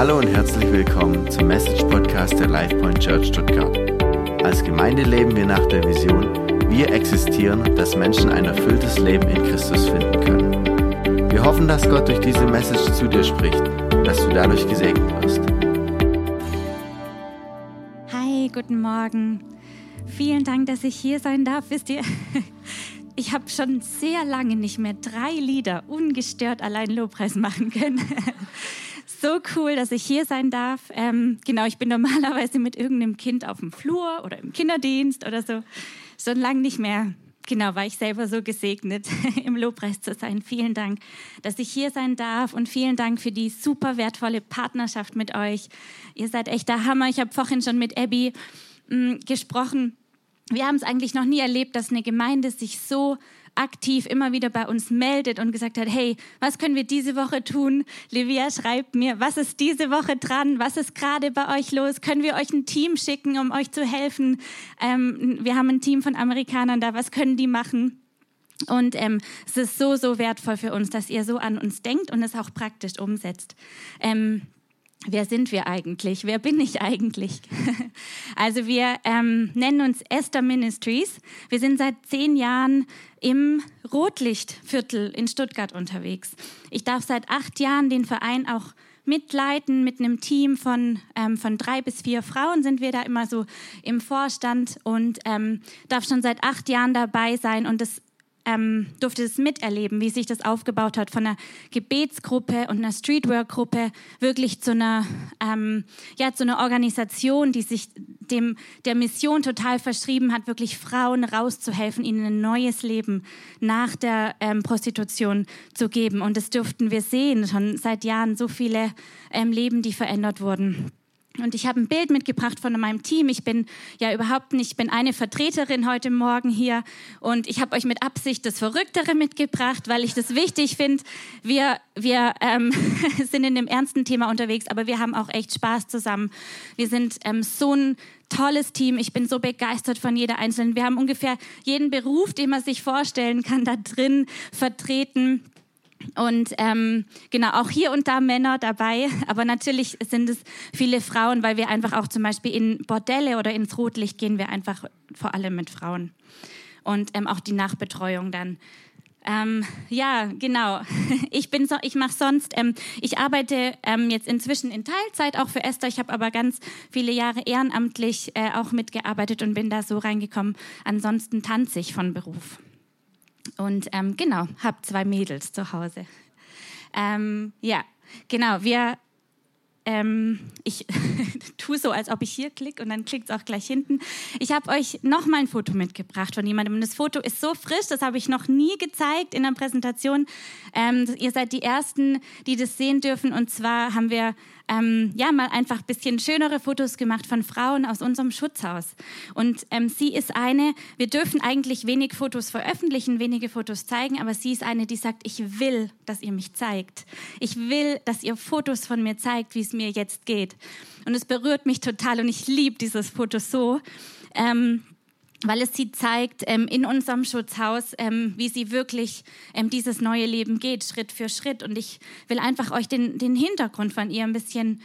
Hallo und herzlich willkommen zum Message Podcast der LifePoint Church Stuttgart. Als Gemeinde leben wir nach der Vision, wir existieren, dass Menschen ein erfülltes Leben in Christus finden können. Wir hoffen, dass Gott durch diese Message zu dir spricht und dass du dadurch gesegnet wirst. Hi, guten Morgen. Vielen Dank, dass ich hier sein darf. Wisst ihr, ich habe schon sehr lange nicht mehr drei Lieder ungestört allein Lobpreis machen können. So cool, dass ich hier sein darf. Ähm, genau, ich bin normalerweise mit irgendeinem Kind auf dem Flur oder im Kinderdienst oder so. Schon lange nicht mehr. Genau, war ich selber so gesegnet, im Lobpreis zu sein. Vielen Dank, dass ich hier sein darf und vielen Dank für die super wertvolle Partnerschaft mit euch. Ihr seid echt der Hammer. Ich habe vorhin schon mit Abby mh, mm, gesprochen. Wir haben es eigentlich noch nie erlebt, dass eine Gemeinde sich so aktiv immer wieder bei uns meldet und gesagt hat, hey, was können wir diese Woche tun? Livia schreibt mir, was ist diese Woche dran? Was ist gerade bei euch los? Können wir euch ein Team schicken, um euch zu helfen? Ähm, wir haben ein Team von Amerikanern da, was können die machen? Und ähm, es ist so, so wertvoll für uns, dass ihr so an uns denkt und es auch praktisch umsetzt. Ähm, Wer sind wir eigentlich? Wer bin ich eigentlich? Also wir ähm, nennen uns Esther Ministries. Wir sind seit zehn Jahren im Rotlichtviertel in Stuttgart unterwegs. Ich darf seit acht Jahren den Verein auch mitleiten mit einem Team von, ähm, von drei bis vier Frauen sind wir da immer so im Vorstand und ähm, darf schon seit acht Jahren dabei sein und das ähm, durfte es miterleben, wie sich das aufgebaut hat von einer Gebetsgruppe und einer Streetwork-Gruppe wirklich zu einer, ähm, ja, zu einer Organisation, die sich dem, der Mission total verschrieben hat, wirklich Frauen rauszuhelfen, ihnen ein neues Leben nach der ähm, Prostitution zu geben. Und das durften wir sehen, schon seit Jahren so viele ähm, Leben, die verändert wurden. Und ich habe ein Bild mitgebracht von meinem Team. Ich bin ja überhaupt nicht, ich bin eine Vertreterin heute Morgen hier und ich habe euch mit Absicht das Verrücktere mitgebracht, weil ich das wichtig finde. Wir, wir ähm, sind in dem ernsten Thema unterwegs, aber wir haben auch echt Spaß zusammen. Wir sind ähm, so ein tolles Team. Ich bin so begeistert von jeder Einzelnen. Wir haben ungefähr jeden Beruf, den man sich vorstellen kann, da drin vertreten. Und ähm, genau, auch hier und da Männer dabei, aber natürlich sind es viele Frauen, weil wir einfach auch zum Beispiel in Bordelle oder ins Rotlicht gehen wir einfach vor allem mit Frauen. Und ähm, auch die Nachbetreuung dann. Ähm, ja, genau. Ich bin so, ich mache sonst, ähm, ich arbeite ähm, jetzt inzwischen in Teilzeit auch für Esther. Ich habe aber ganz viele Jahre ehrenamtlich äh, auch mitgearbeitet und bin da so reingekommen. Ansonsten tanze ich von Beruf. Und ähm, genau, habe zwei Mädels zu Hause. Ähm, ja, genau, wir, ähm, ich tue so, als ob ich hier klicke und dann klickt es auch gleich hinten. Ich habe euch noch mal ein Foto mitgebracht von jemandem. Und das Foto ist so frisch, das habe ich noch nie gezeigt in der Präsentation. Ähm, ihr seid die Ersten, die das sehen dürfen. Und zwar haben wir ähm, ja mal einfach ein bisschen schönere Fotos gemacht von Frauen aus unserem Schutzhaus. Und ähm, sie ist eine, wir dürfen eigentlich wenig Fotos veröffentlichen, wenige Fotos zeigen, aber sie ist eine, die sagt, ich will, dass ihr mich zeigt. Ich will, dass ihr Fotos von mir zeigt, wie es mir jetzt geht. Und es berührt mich total und ich liebe dieses Foto so. Ähm, weil es sie zeigt ähm, in unserem Schutzhaus, ähm, wie sie wirklich ähm, dieses neue Leben geht, Schritt für Schritt. Und ich will einfach euch den, den Hintergrund von ihr ein bisschen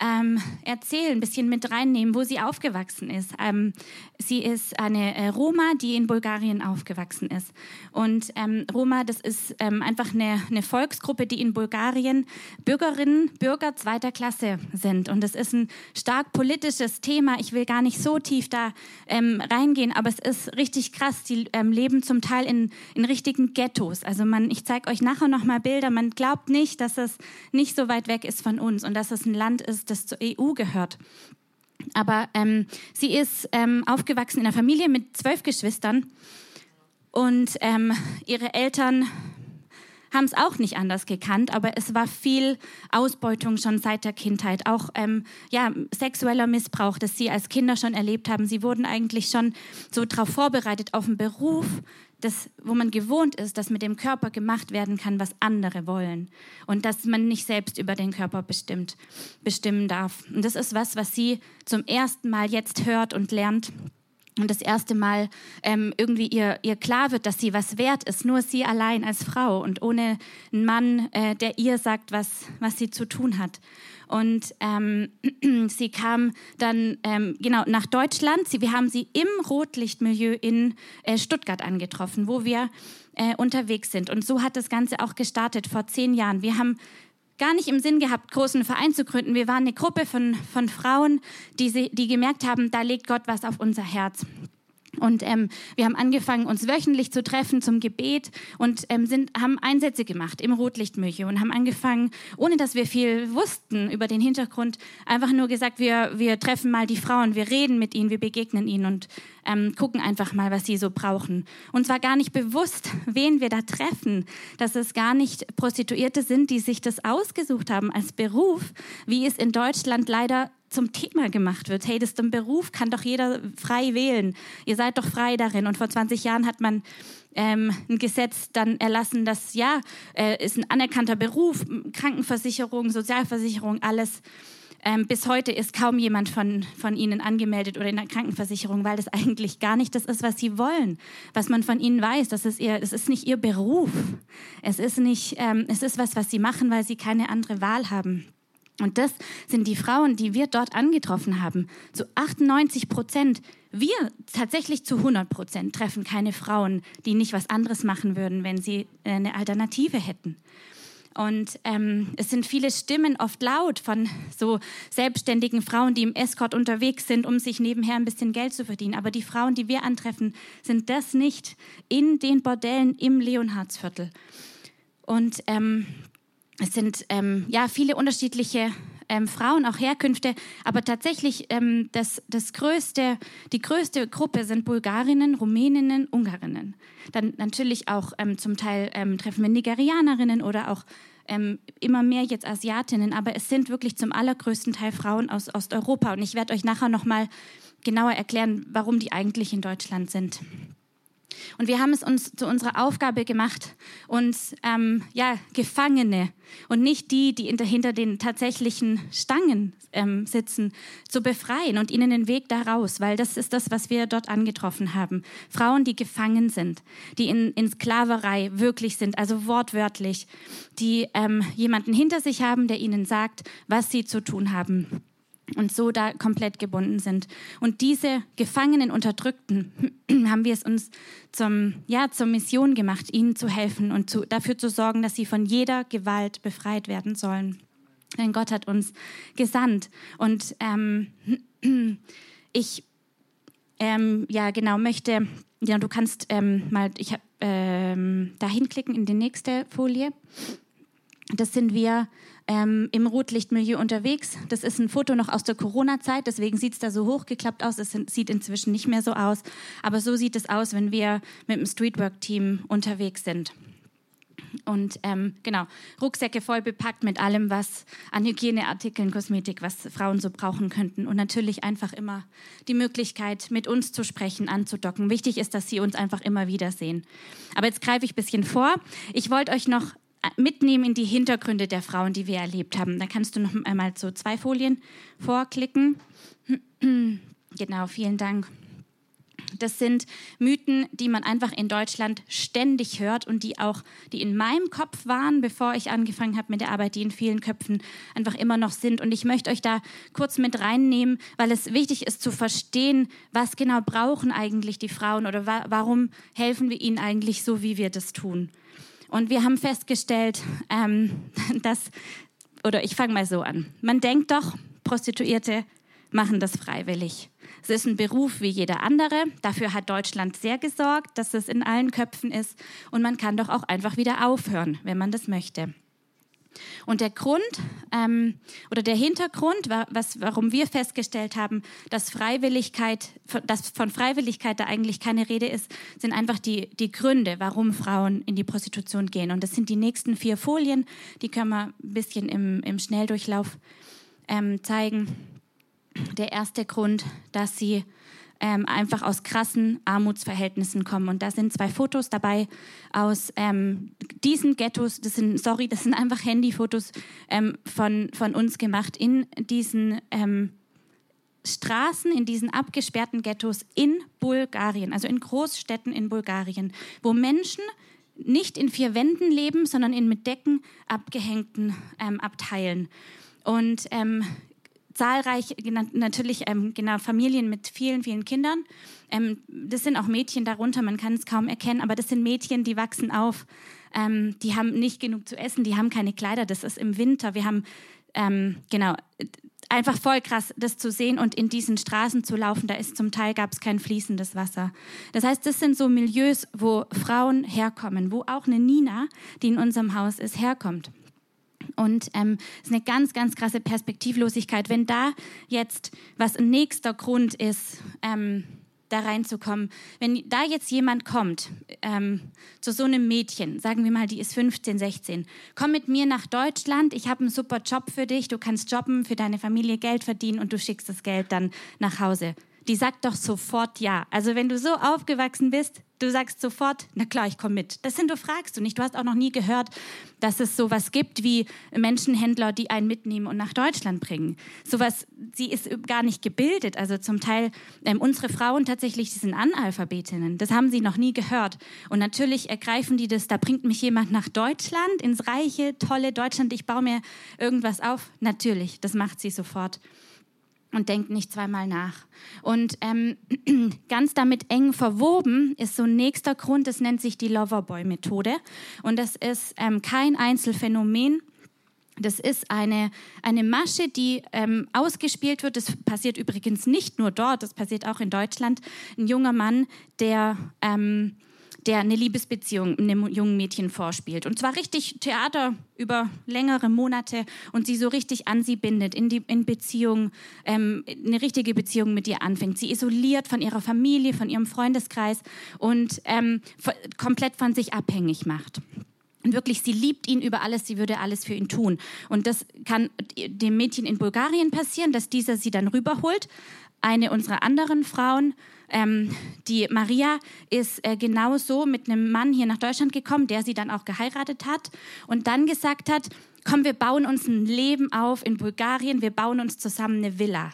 ähm, erzählen, ein bisschen mit reinnehmen, wo sie aufgewachsen ist. Ähm, sie ist eine äh, Roma, die in Bulgarien aufgewachsen ist. Und ähm, Roma, das ist ähm, einfach eine, eine, Volksgruppe, die in Bulgarien Bürgerinnen, Bürger zweiter Klasse sind. Und das ist ein stark politisches Thema. Ich will gar nicht so tief da ähm, reingehen, aber es ist richtig krass. Die ähm, leben zum Teil in, in richtigen Ghettos. Also man, ich zeige euch nachher noch mal Bilder. Man glaubt nicht, dass es nicht so weit weg ist von uns und dass es ein Land ist, das zur EU gehört. Aber ähm, sie ist ähm, aufgewachsen in einer Familie mit zwölf Geschwistern und ähm, ihre Eltern haben es auch nicht anders gekannt, aber es war viel Ausbeutung schon seit der Kindheit, auch ähm, ja, sexueller Missbrauch, das sie als Kinder schon erlebt haben. Sie wurden eigentlich schon so darauf vorbereitet auf einen Beruf, das, wo man gewohnt ist, dass mit dem Körper gemacht werden kann, was andere wollen und dass man nicht selbst über den Körper bestimmt, bestimmen darf. Und das ist was, was sie zum ersten Mal jetzt hört und lernt und das erste Mal ähm, irgendwie ihr, ihr klar wird, dass sie was wert ist, nur sie allein als Frau und ohne einen Mann, äh, der ihr sagt, was, was sie zu tun hat. Und ähm, sie kam dann ähm, genau nach Deutschland. Sie, wir haben sie im Rotlichtmilieu in äh, Stuttgart angetroffen, wo wir äh, unterwegs sind. Und so hat das Ganze auch gestartet vor zehn Jahren. Wir haben gar nicht im Sinn gehabt, großen Verein zu gründen. Wir waren eine Gruppe von, von Frauen, die, die gemerkt haben, da legt Gott was auf unser Herz. Und ähm, wir haben angefangen, uns wöchentlich zu treffen zum Gebet und ähm, sind, haben Einsätze gemacht im Rotlichtmilchö und haben angefangen, ohne dass wir viel wussten über den Hintergrund, einfach nur gesagt, wir, wir treffen mal die Frauen, wir reden mit ihnen, wir begegnen ihnen und ähm, gucken einfach mal, was sie so brauchen. Und zwar gar nicht bewusst, wen wir da treffen, dass es gar nicht Prostituierte sind, die sich das ausgesucht haben als Beruf, wie es in Deutschland leider zum Thema gemacht wird. Hey, das ist ein Beruf, kann doch jeder frei wählen. Ihr seid doch frei darin. Und vor 20 Jahren hat man ähm, ein Gesetz dann erlassen, dass ja, äh, ist ein anerkannter Beruf, Krankenversicherung, Sozialversicherung, alles. Ähm, bis heute ist kaum jemand von, von ihnen angemeldet oder in der Krankenversicherung, weil das eigentlich gar nicht das ist, was sie wollen, was man von ihnen weiß. Das ist, ihr, das ist nicht ihr Beruf. Es ist, nicht, ähm, es ist was, was sie machen, weil sie keine andere Wahl haben. Und das sind die Frauen, die wir dort angetroffen haben. Zu 98 Prozent, wir tatsächlich zu 100 Prozent treffen keine Frauen, die nicht was anderes machen würden, wenn sie eine Alternative hätten. Und ähm, es sind viele Stimmen oft laut von so selbstständigen Frauen, die im Escort unterwegs sind, um sich nebenher ein bisschen Geld zu verdienen. Aber die Frauen, die wir antreffen, sind das nicht in den Bordellen im Leonhardsviertel. Und ähm, es sind ähm, ja viele unterschiedliche ähm, Frauen, auch Herkünfte, aber tatsächlich ähm, das, das größte, die größte Gruppe sind Bulgarinnen, Rumäninnen, Ungarinnen. Dann natürlich auch ähm, zum Teil ähm, treffen wir Nigerianerinnen oder auch ähm, immer mehr jetzt Asiatinnen, aber es sind wirklich zum allergrößten Teil Frauen aus Osteuropa und ich werde euch nachher noch mal genauer erklären, warum die eigentlich in Deutschland sind. Und wir haben es uns zu unserer Aufgabe gemacht, uns ähm, ja, Gefangene und nicht die, die hinter den tatsächlichen Stangen ähm, sitzen, zu befreien und ihnen den Weg daraus, weil das ist das, was wir dort angetroffen haben. Frauen, die gefangen sind, die in, in Sklaverei wirklich sind, also wortwörtlich, die ähm, jemanden hinter sich haben, der ihnen sagt, was sie zu tun haben und so da komplett gebunden sind. Und diese Gefangenen, Unterdrückten haben wir es uns zum, ja, zur Mission gemacht, ihnen zu helfen und zu, dafür zu sorgen, dass sie von jeder Gewalt befreit werden sollen. Denn Gott hat uns gesandt. Und ähm, ich, ähm, ja, genau, möchte, ja, du kannst ähm, mal, ich habe ähm, da hinklicken in die nächste Folie. Das sind wir ähm, im Rotlichtmilieu unterwegs. Das ist ein Foto noch aus der Corona-Zeit, deswegen sieht es da so hochgeklappt aus. Es sieht inzwischen nicht mehr so aus. Aber so sieht es aus, wenn wir mit dem Streetwork-Team unterwegs sind. Und ähm, genau, Rucksäcke voll bepackt mit allem, was an Hygieneartikeln, Kosmetik, was Frauen so brauchen könnten. Und natürlich einfach immer die Möglichkeit, mit uns zu sprechen, anzudocken. Wichtig ist, dass Sie uns einfach immer wieder sehen. Aber jetzt greife ich ein bisschen vor. Ich wollte euch noch mitnehmen in die Hintergründe der Frauen, die wir erlebt haben. Da kannst du noch einmal so zwei Folien vorklicken. Genau, vielen Dank. Das sind Mythen, die man einfach in Deutschland ständig hört und die auch, die in meinem Kopf waren, bevor ich angefangen habe mit der Arbeit, die in vielen Köpfen einfach immer noch sind. Und ich möchte euch da kurz mit reinnehmen, weil es wichtig ist zu verstehen, was genau brauchen eigentlich die Frauen oder wa warum helfen wir ihnen eigentlich so, wie wir das tun. Und wir haben festgestellt, ähm, dass, oder ich fange mal so an, man denkt doch, Prostituierte machen das freiwillig. Es ist ein Beruf wie jeder andere. Dafür hat Deutschland sehr gesorgt, dass es in allen Köpfen ist. Und man kann doch auch einfach wieder aufhören, wenn man das möchte. Und der Grund ähm, oder der Hintergrund, was, warum wir festgestellt haben, dass Freiwilligkeit, dass von Freiwilligkeit da eigentlich keine Rede ist, sind einfach die, die Gründe, warum Frauen in die Prostitution gehen. Und das sind die nächsten vier Folien, die können wir ein bisschen im, im Schnelldurchlauf ähm, zeigen. Der erste Grund, dass sie ähm, einfach aus krassen Armutsverhältnissen kommen. Und da sind zwei Fotos dabei aus ähm, diesen Ghettos. Das sind, sorry, das sind einfach Handyfotos ähm, von, von uns gemacht in diesen ähm, Straßen, in diesen abgesperrten Ghettos in Bulgarien, also in Großstädten in Bulgarien, wo Menschen nicht in vier Wänden leben, sondern in mit Decken abgehängten ähm, Abteilen. Und ähm, zahlreich, natürlich ähm, genau, Familien mit vielen, vielen Kindern. Ähm, das sind auch Mädchen darunter, man kann es kaum erkennen, aber das sind Mädchen, die wachsen auf, ähm, die haben nicht genug zu essen, die haben keine Kleider, das ist im Winter. Wir haben, ähm, genau, einfach voll krass, das zu sehen und in diesen Straßen zu laufen. Da ist zum Teil gab es kein fließendes Wasser. Das heißt, das sind so Milieus, wo Frauen herkommen, wo auch eine Nina, die in unserem Haus ist, herkommt. Und ähm, ist eine ganz, ganz krasse Perspektivlosigkeit. Wenn da jetzt, was ein nächster Grund ist, ähm, da reinzukommen, wenn da jetzt jemand kommt ähm, zu so einem Mädchen, sagen wir mal, die ist 15, 16, komm mit mir nach Deutschland, ich habe einen super Job für dich, du kannst jobben, für deine Familie Geld verdienen und du schickst das Geld dann nach Hause. Die sagt doch sofort ja. Also wenn du so aufgewachsen bist, du sagst sofort, na klar, ich komme mit. Das hinterfragst du nicht. Du hast auch noch nie gehört, dass es sowas gibt wie Menschenhändler, die einen mitnehmen und nach Deutschland bringen. Sowas, sie ist gar nicht gebildet. Also zum Teil ähm, unsere Frauen tatsächlich, die sind Analphabetinnen. Das haben sie noch nie gehört. Und natürlich ergreifen die das, da bringt mich jemand nach Deutschland, ins reiche, tolle Deutschland, ich baue mir irgendwas auf. Natürlich, das macht sie sofort und denkt nicht zweimal nach. Und ähm, ganz damit eng verwoben ist so ein nächster Grund, das nennt sich die Loverboy-Methode. Und das ist ähm, kein Einzelfenomen. Das ist eine, eine Masche, die ähm, ausgespielt wird. Das passiert übrigens nicht nur dort, das passiert auch in Deutschland. Ein junger Mann, der ähm, der eine Liebesbeziehung einem jungen Mädchen vorspielt. Und zwar richtig Theater über längere Monate und sie so richtig an sie bindet, in die in Beziehung, ähm, eine richtige Beziehung mit ihr anfängt. Sie isoliert von ihrer Familie, von ihrem Freundeskreis und ähm, komplett von sich abhängig macht. Und wirklich, sie liebt ihn über alles, sie würde alles für ihn tun. Und das kann dem Mädchen in Bulgarien passieren, dass dieser sie dann rüberholt. Eine unserer anderen Frauen ähm, die Maria ist äh, genauso mit einem Mann hier nach Deutschland gekommen, der sie dann auch geheiratet hat und dann gesagt hat, komm, wir bauen uns ein Leben auf in Bulgarien, wir bauen uns zusammen eine Villa.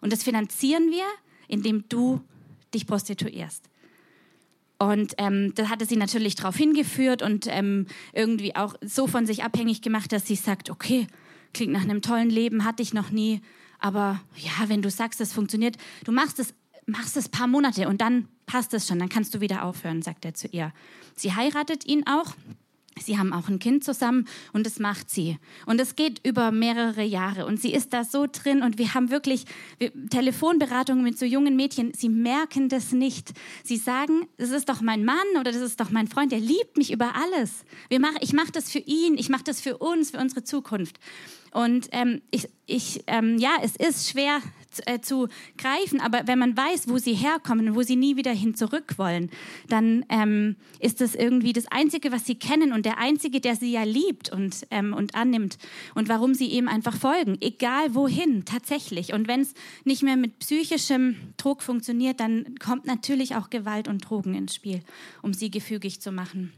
Und das finanzieren wir, indem du dich prostituierst. Und ähm, da hatte sie natürlich darauf hingeführt und ähm, irgendwie auch so von sich abhängig gemacht, dass sie sagt, okay, klingt nach einem tollen Leben, hatte ich noch nie. Aber ja, wenn du sagst, das funktioniert, du machst es machst es paar Monate und dann passt es schon, dann kannst du wieder aufhören, sagt er zu ihr. Sie heiratet ihn auch. Sie haben auch ein Kind zusammen und das macht sie. Und es geht über mehrere Jahre und sie ist da so drin und wir haben wirklich Telefonberatungen mit so jungen Mädchen. Sie merken das nicht. Sie sagen, das ist doch mein Mann oder das ist doch mein Freund, der liebt mich über alles. Wir mach, ich mache das für ihn, ich mache das für uns, für unsere Zukunft. Und ähm, ich, ich ähm, ja, es ist schwer äh, zu greifen. Aber wenn man weiß, wo sie herkommen, wo sie nie wieder hin zurück wollen, dann ähm, ist das irgendwie das Einzige, was sie kennen und der Einzige, der sie ja liebt und, ähm, und annimmt und warum sie ihm einfach folgen, egal wohin, tatsächlich. Und wenn es nicht mehr mit psychischem Druck funktioniert, dann kommt natürlich auch Gewalt und Drogen ins Spiel, um sie gefügig zu machen.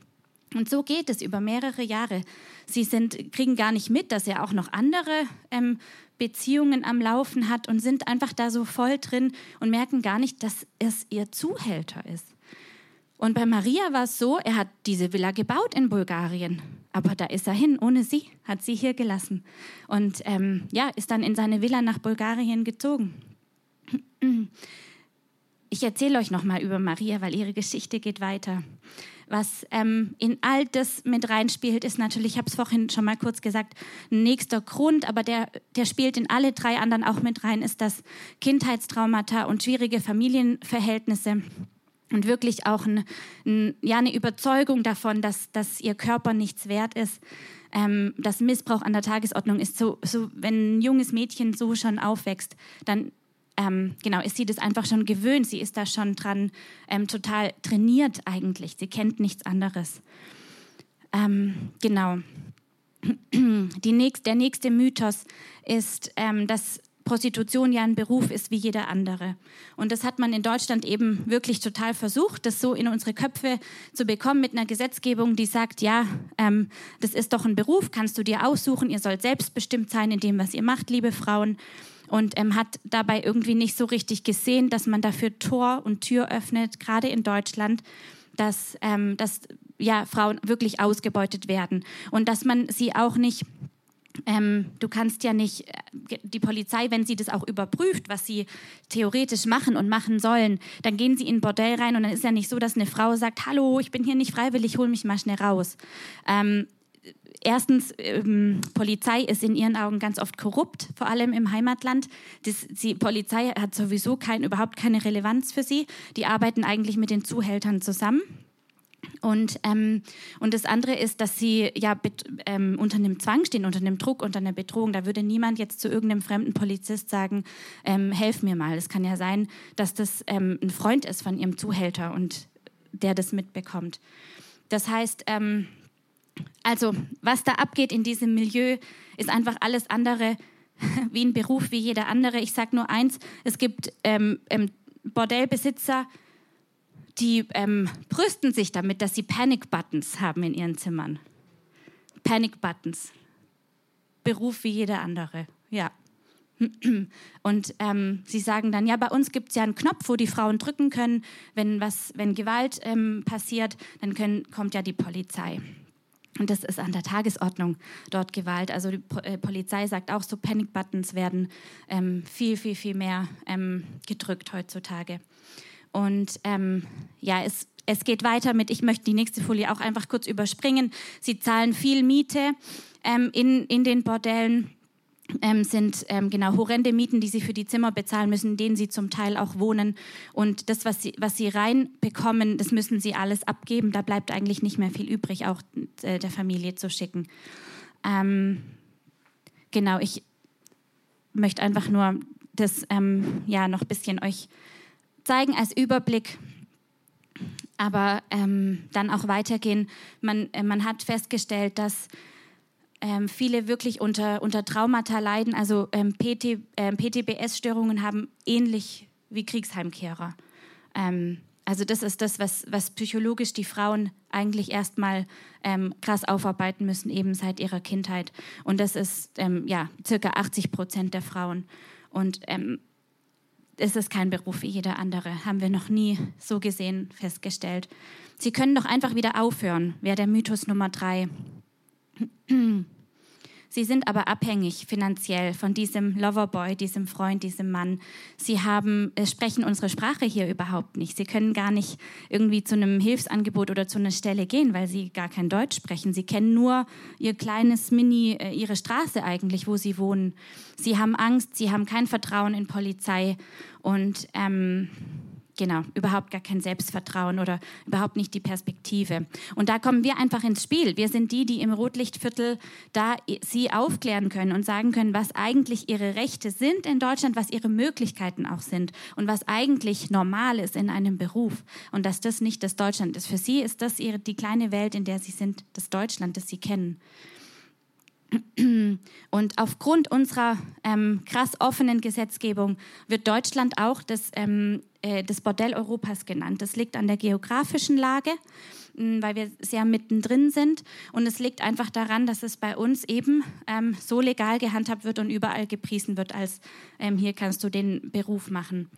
Und so geht es über mehrere Jahre. Sie sind, kriegen gar nicht mit, dass er auch noch andere ähm, Beziehungen am Laufen hat und sind einfach da so voll drin und merken gar nicht, dass es ihr Zuhälter ist. Und bei Maria war es so, er hat diese Villa gebaut in Bulgarien, aber da ist er hin, ohne sie, hat sie hier gelassen und ähm, ja, ist dann in seine Villa nach Bulgarien gezogen. Ich erzähle euch noch mal über Maria, weil ihre Geschichte geht weiter. Was ähm, in all das mit reinspielt, ist natürlich, ich habe es vorhin schon mal kurz gesagt, ein nächster Grund, aber der, der spielt in alle drei anderen auch mit rein, ist das Kindheitstraumata und schwierige Familienverhältnisse und wirklich auch ein, ein, ja, eine Überzeugung davon, dass, dass ihr Körper nichts wert ist. Ähm, dass Missbrauch an der Tagesordnung ist. So, so, wenn ein junges Mädchen so schon aufwächst, dann ähm, genau, ist sie das einfach schon gewöhnt. Sie ist da schon dran ähm, total trainiert eigentlich. Sie kennt nichts anderes. Ähm, genau. Nächst, der nächste Mythos ist, ähm, dass Prostitution ja ein Beruf ist wie jeder andere. Und das hat man in Deutschland eben wirklich total versucht, das so in unsere Köpfe zu bekommen mit einer Gesetzgebung, die sagt, ja, ähm, das ist doch ein Beruf, kannst du dir aussuchen, ihr sollt selbstbestimmt sein in dem, was ihr macht, liebe Frauen. Und ähm, hat dabei irgendwie nicht so richtig gesehen, dass man dafür Tor und Tür öffnet, gerade in Deutschland, dass, ähm, dass ja, Frauen wirklich ausgebeutet werden und dass man sie auch nicht ähm, du kannst ja nicht, äh, die Polizei, wenn sie das auch überprüft, was sie theoretisch machen und machen sollen, dann gehen sie in ein Bordell rein und dann ist ja nicht so, dass eine Frau sagt, hallo, ich bin hier nicht freiwillig, hol mich mal schnell raus. Ähm, erstens, ähm, Polizei ist in ihren Augen ganz oft korrupt, vor allem im Heimatland. Das, die Polizei hat sowieso kein, überhaupt keine Relevanz für sie. Die arbeiten eigentlich mit den Zuhältern zusammen. Und, ähm, und das andere ist, dass sie ja ähm, unter einem Zwang stehen, unter einem Druck, unter einer Bedrohung. Da würde niemand jetzt zu irgendeinem fremden Polizist sagen, ähm, helf mir mal. Es kann ja sein, dass das ähm, ein Freund ist von ihrem Zuhälter und der das mitbekommt. Das heißt, ähm, also was da abgeht in diesem Milieu, ist einfach alles andere wie ein Beruf, wie jeder andere. Ich sage nur eins, es gibt ähm, Bordellbesitzer, die ähm, brüsten sich damit, dass sie Panic Buttons haben in ihren Zimmern. Panic Buttons. Beruf wie jeder andere. Ja. Und ähm, sie sagen dann, ja, bei uns gibt es ja einen Knopf, wo die Frauen drücken können, wenn, was, wenn Gewalt ähm, passiert, dann können, kommt ja die Polizei. Und das ist an der Tagesordnung dort Gewalt. Also die äh, Polizei sagt auch so, Panic Buttons werden ähm, viel, viel, viel mehr ähm, gedrückt heutzutage. Und ähm, ja, es, es geht weiter mit, ich möchte die nächste Folie auch einfach kurz überspringen. Sie zahlen viel Miete ähm, in, in den Bordellen. Ähm, sind ähm, genau horrende Mieten, die sie für die Zimmer bezahlen müssen, in denen sie zum Teil auch wohnen. Und das, was sie, was sie reinbekommen, das müssen sie alles abgeben. Da bleibt eigentlich nicht mehr viel übrig, auch äh, der Familie zu schicken. Ähm, genau, ich möchte einfach nur das ähm, ja noch ein bisschen euch zeigen als Überblick, aber ähm, dann auch weitergehen. Man, äh, man hat festgestellt, dass ähm, viele wirklich unter, unter Traumata leiden. Also ähm, PT, äh, PTBS-Störungen haben ähnlich wie Kriegsheimkehrer. Ähm, also das ist das, was, was psychologisch die Frauen eigentlich erstmal ähm, krass aufarbeiten müssen, eben seit ihrer Kindheit. Und das ist ähm, ja circa 80 Prozent der Frauen. Und ähm, es ist kein Beruf wie jeder andere, haben wir noch nie so gesehen festgestellt. Sie können doch einfach wieder aufhören, wäre der Mythos Nummer drei. Sie sind aber abhängig finanziell von diesem Loverboy, diesem Freund, diesem Mann. Sie haben, äh, sprechen unsere Sprache hier überhaupt nicht. Sie können gar nicht irgendwie zu einem Hilfsangebot oder zu einer Stelle gehen, weil sie gar kein Deutsch sprechen. Sie kennen nur ihr kleines Mini, äh, ihre Straße eigentlich, wo sie wohnen. Sie haben Angst, sie haben kein Vertrauen in Polizei und ähm, Genau, überhaupt gar kein Selbstvertrauen oder überhaupt nicht die Perspektive. Und da kommen wir einfach ins Spiel. Wir sind die, die im Rotlichtviertel da sie aufklären können und sagen können, was eigentlich ihre Rechte sind in Deutschland, was ihre Möglichkeiten auch sind und was eigentlich normal ist in einem Beruf und dass das nicht das Deutschland ist. Für sie ist das ihre, die kleine Welt, in der sie sind, das Deutschland, das sie kennen. Und aufgrund unserer ähm, krass offenen Gesetzgebung wird Deutschland auch das, ähm, äh, das Bordell Europas genannt. Das liegt an der geografischen Lage, mh, weil wir sehr mittendrin sind. Und es liegt einfach daran, dass es bei uns eben ähm, so legal gehandhabt wird und überall gepriesen wird, als ähm, hier kannst du den Beruf machen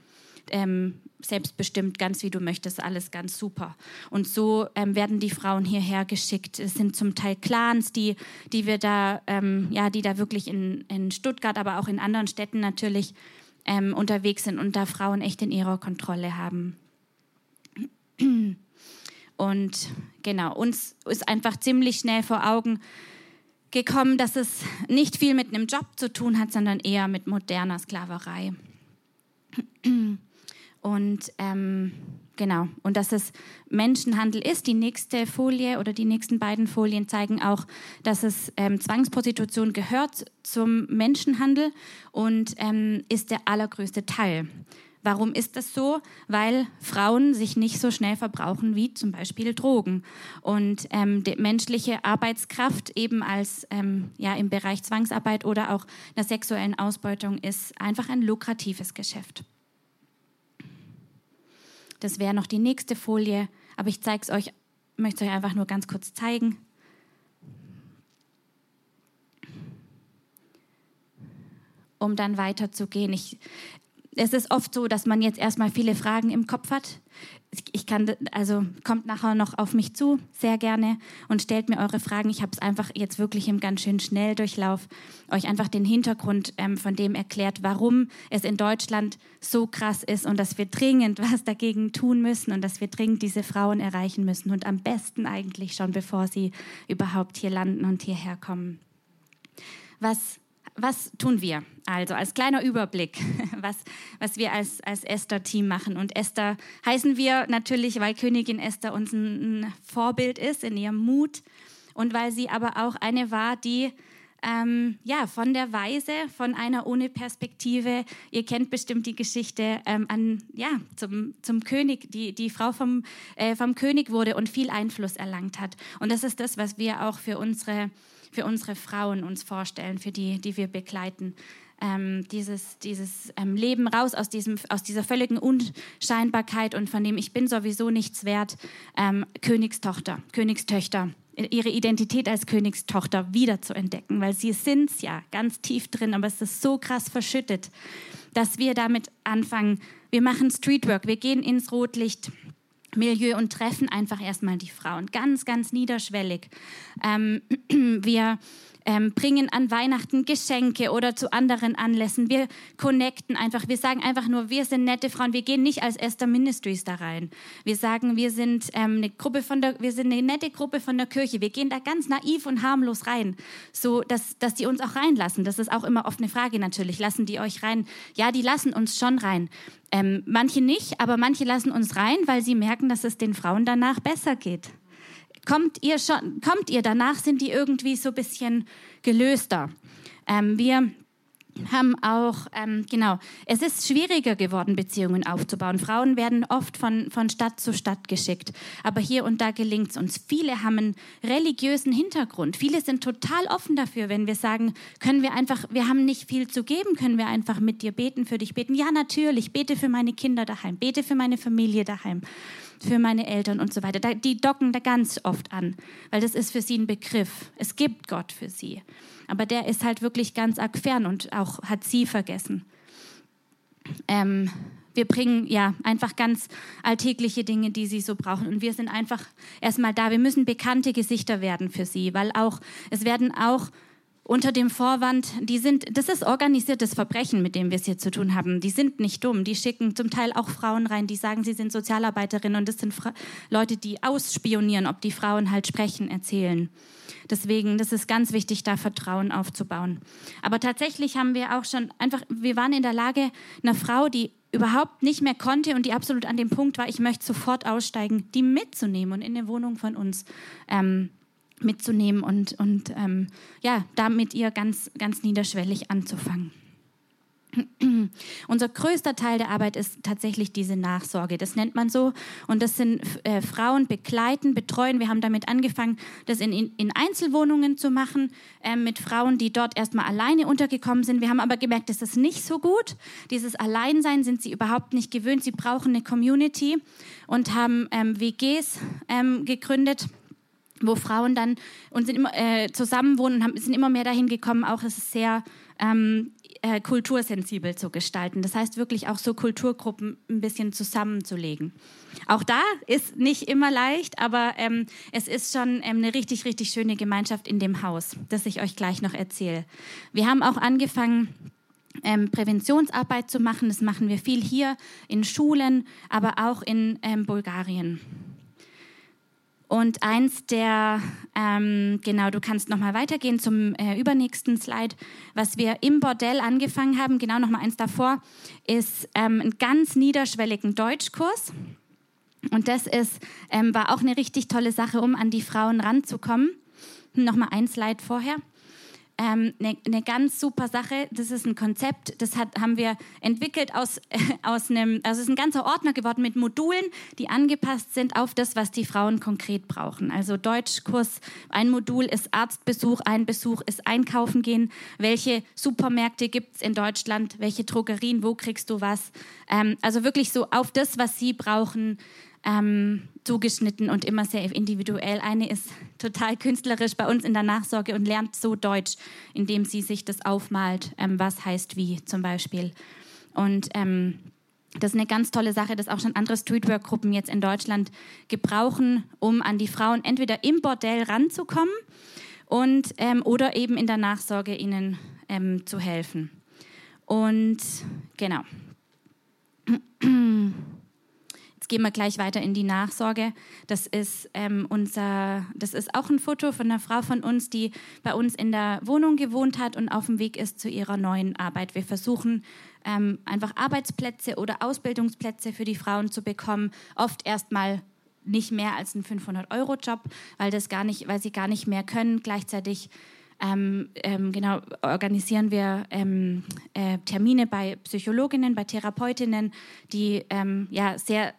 ähm, selbstbestimmt, ganz wie du möchtest, alles ganz super. Und so ähm, werden die Frauen hierher geschickt. Es sind zum Teil Clans, die, die wir da, ähm, ja, die da wirklich in, in Stuttgart, aber auch in anderen Städten natürlich ähm, unterwegs sind und da Frauen echt in ihrer Kontrolle haben. Und genau, uns ist einfach ziemlich schnell vor Augen gekommen, dass es nicht viel mit einem Job zu tun hat, sondern eher mit moderner Sklaverei. Und ähm, genau, und dass es Menschenhandel ist. Die nächste Folie oder die nächsten beiden Folien zeigen auch, dass es ähm, Zwangsprostitution gehört zum Menschenhandel und ähm, ist der allergrößte Teil. Warum ist das so? Weil Frauen sich nicht so schnell verbrauchen wie zum Beispiel Drogen. Und ähm, die menschliche Arbeitskraft eben als ähm, ja, im Bereich Zwangsarbeit oder auch einer sexuellen Ausbeutung ist einfach ein lukratives Geschäft. Das wäre noch die nächste Folie, aber ich zeige es euch, möchte es euch einfach nur ganz kurz zeigen. um dann weiterzugehen. Ich, es ist oft so, dass man jetzt erstmal viele Fragen im Kopf hat. Ich kann, also kommt nachher noch auf mich zu, sehr gerne und stellt mir eure Fragen. Ich habe es einfach jetzt wirklich im ganz schön Schnelldurchlauf euch einfach den Hintergrund ähm, von dem erklärt, warum es in Deutschland so krass ist und dass wir dringend was dagegen tun müssen und dass wir dringend diese Frauen erreichen müssen und am besten eigentlich schon, bevor sie überhaupt hier landen und hierher kommen. Was was tun wir? Also als kleiner Überblick, was, was wir als, als Esther-Team machen. Und Esther heißen wir natürlich, weil Königin Esther uns ein, Vorbild ist in ihrem Mut und weil sie aber auch eine war, die ähm, ja, von der Weise, von einer ohne Perspektive, ihr kennt bestimmt die Geschichte, ähm, an, ja, zum, zum König, die, die Frau vom, äh, vom König wurde und viel Einfluss erlangt hat. Und das ist das, was wir auch für unsere für unsere Frauen uns vorstellen, für die, die wir begleiten. Ähm, dieses, dieses ähm, Leben raus aus, diesem, aus dieser völligen Unscheinbarkeit und von dem ich bin sowieso nichts wert, ähm, Königstochter, Königstöchter, ihre Identität als Königstochter wieder zu entdecken, weil sie sind es ja ganz tief drin, aber es ist so krass verschüttet, dass wir damit anfangen. Wir machen Streetwork, wir gehen ins Rotlicht, Milieu und treffen einfach erstmal die Frauen. Ganz, ganz niederschwellig. Ähm, wir ähm, bringen an Weihnachten Geschenke oder zu anderen Anlässen. Wir connecten einfach. Wir sagen einfach nur, wir sind nette Frauen. Wir gehen nicht als Esther Ministries da rein. Wir sagen, wir sind ähm, eine Gruppe von der, wir sind eine nette Gruppe von der Kirche. Wir gehen da ganz naiv und harmlos rein, so dass, dass die uns auch reinlassen. Das ist auch immer oft eine Frage natürlich. Lassen die euch rein? Ja, die lassen uns schon rein. Ähm, manche nicht, aber manche lassen uns rein, weil sie merken, dass es den Frauen danach besser geht. Kommt ihr schon, kommt ihr danach, sind die irgendwie so ein bisschen gelöster. Ähm, wir haben auch, ähm, genau, es ist schwieriger geworden, Beziehungen aufzubauen. Frauen werden oft von, von Stadt zu Stadt geschickt, aber hier und da gelingt es uns. Viele haben einen religiösen Hintergrund. Viele sind total offen dafür, wenn wir sagen, können wir einfach, wir haben nicht viel zu geben, können wir einfach mit dir beten, für dich beten. Ja, natürlich, bete für meine Kinder daheim, bete für meine Familie daheim für meine Eltern und so weiter. Die docken da ganz oft an, weil das ist für sie ein Begriff. Es gibt Gott für sie. Aber der ist halt wirklich ganz arg fern und auch hat sie vergessen. Ähm, wir bringen ja einfach ganz alltägliche Dinge, die sie so brauchen. Und wir sind einfach erstmal da. Wir müssen bekannte Gesichter werden für sie, weil auch, es werden auch unter dem Vorwand, die sind, das ist organisiertes Verbrechen, mit dem wir es hier zu tun haben. Die sind nicht dumm. Die schicken zum Teil auch Frauen rein, die sagen, sie sind Sozialarbeiterinnen und das sind Fra Leute, die ausspionieren, ob die Frauen halt sprechen, erzählen. Deswegen, das ist ganz wichtig, da Vertrauen aufzubauen. Aber tatsächlich haben wir auch schon einfach, wir waren in der Lage, einer Frau, die überhaupt nicht mehr konnte und die absolut an dem Punkt war, ich möchte sofort aussteigen, die mitzunehmen und in eine Wohnung von uns ähm, mitzunehmen und, und ähm, ja, damit ihr ganz, ganz niederschwellig anzufangen. Unser größter Teil der Arbeit ist tatsächlich diese Nachsorge. Das nennt man so. Und das sind äh, Frauen begleiten, betreuen. Wir haben damit angefangen, das in, in Einzelwohnungen zu machen, äh, mit Frauen, die dort erstmal alleine untergekommen sind. Wir haben aber gemerkt, das ist nicht so gut. Dieses Alleinsein sind sie überhaupt nicht gewöhnt. Sie brauchen eine Community und haben ähm, WGs ähm, gegründet wo Frauen dann und sind immer äh, zusammenwohnen und haben, sind immer mehr dahin gekommen, auch es ist sehr ähm, äh, kultursensibel zu gestalten. Das heißt wirklich auch so Kulturgruppen ein bisschen zusammenzulegen. Auch da ist nicht immer leicht, aber ähm, es ist schon ähm, eine richtig, richtig schöne Gemeinschaft in dem Haus, das ich euch gleich noch erzähle. Wir haben auch angefangen, ähm, Präventionsarbeit zu machen. Das machen wir viel hier in Schulen, aber auch in ähm, Bulgarien. Und eins der, ähm, genau, du kannst nochmal weitergehen zum äh, übernächsten Slide. Was wir im Bordell angefangen haben, genau nochmal eins davor, ist ähm, ein ganz niederschwelligen Deutschkurs. Und das ist, ähm, war auch eine richtig tolle Sache, um an die Frauen ranzukommen. Nochmal ein Slide vorher ähm, eine, eine ganz super Sache. Das ist ein Konzept, das hat, haben wir entwickelt aus, äh, aus einem, also es ist ein ganzer Ordner geworden mit Modulen, die angepasst sind auf das, was die Frauen konkret brauchen. Also Deutschkurs, ein Modul ist Arztbesuch, ein Besuch ist Einkaufen gehen. Welche Supermärkte gibt es in Deutschland? Welche Drogerien? Wo kriegst du was? Ähm, also wirklich so auf das, was sie brauchen, ähm, zugeschnitten und immer sehr individuell. Eine ist total künstlerisch bei uns in der Nachsorge und lernt so Deutsch, indem sie sich das aufmalt, ähm, was heißt wie zum Beispiel. Und ähm, das ist eine ganz tolle Sache, dass auch schon andere Streetwork-Gruppen jetzt in Deutschland gebrauchen, um an die Frauen entweder im Bordell ranzukommen und, ähm, oder eben in der Nachsorge ihnen ähm, zu helfen. Und genau. Gehen wir gleich weiter in die Nachsorge. Das ist, ähm, unser, das ist auch ein Foto von einer Frau von uns, die bei uns in der Wohnung gewohnt hat und auf dem Weg ist zu ihrer neuen Arbeit. Wir versuchen ähm, einfach Arbeitsplätze oder Ausbildungsplätze für die Frauen zu bekommen. Oft erstmal nicht mehr als ein 500-Euro-Job, weil, weil sie gar nicht mehr können. Gleichzeitig ähm, ähm, genau, organisieren wir ähm, äh, Termine bei Psychologinnen, bei Therapeutinnen, die ähm, ja sehr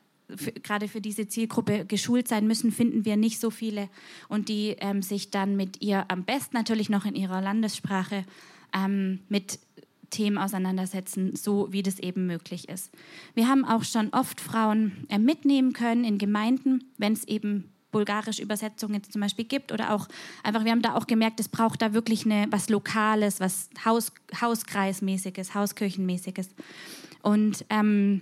gerade für diese Zielgruppe geschult sein müssen, finden wir nicht so viele und die ähm, sich dann mit ihr am besten natürlich noch in ihrer Landessprache ähm, mit Themen auseinandersetzen, so wie das eben möglich ist. Wir haben auch schon oft Frauen äh, mitnehmen können in Gemeinden, wenn es eben bulgarische Übersetzungen zum Beispiel gibt oder auch einfach, wir haben da auch gemerkt, es braucht da wirklich eine, was Lokales, was Haus, Hauskreismäßiges, Hauskirchenmäßiges. Und ähm,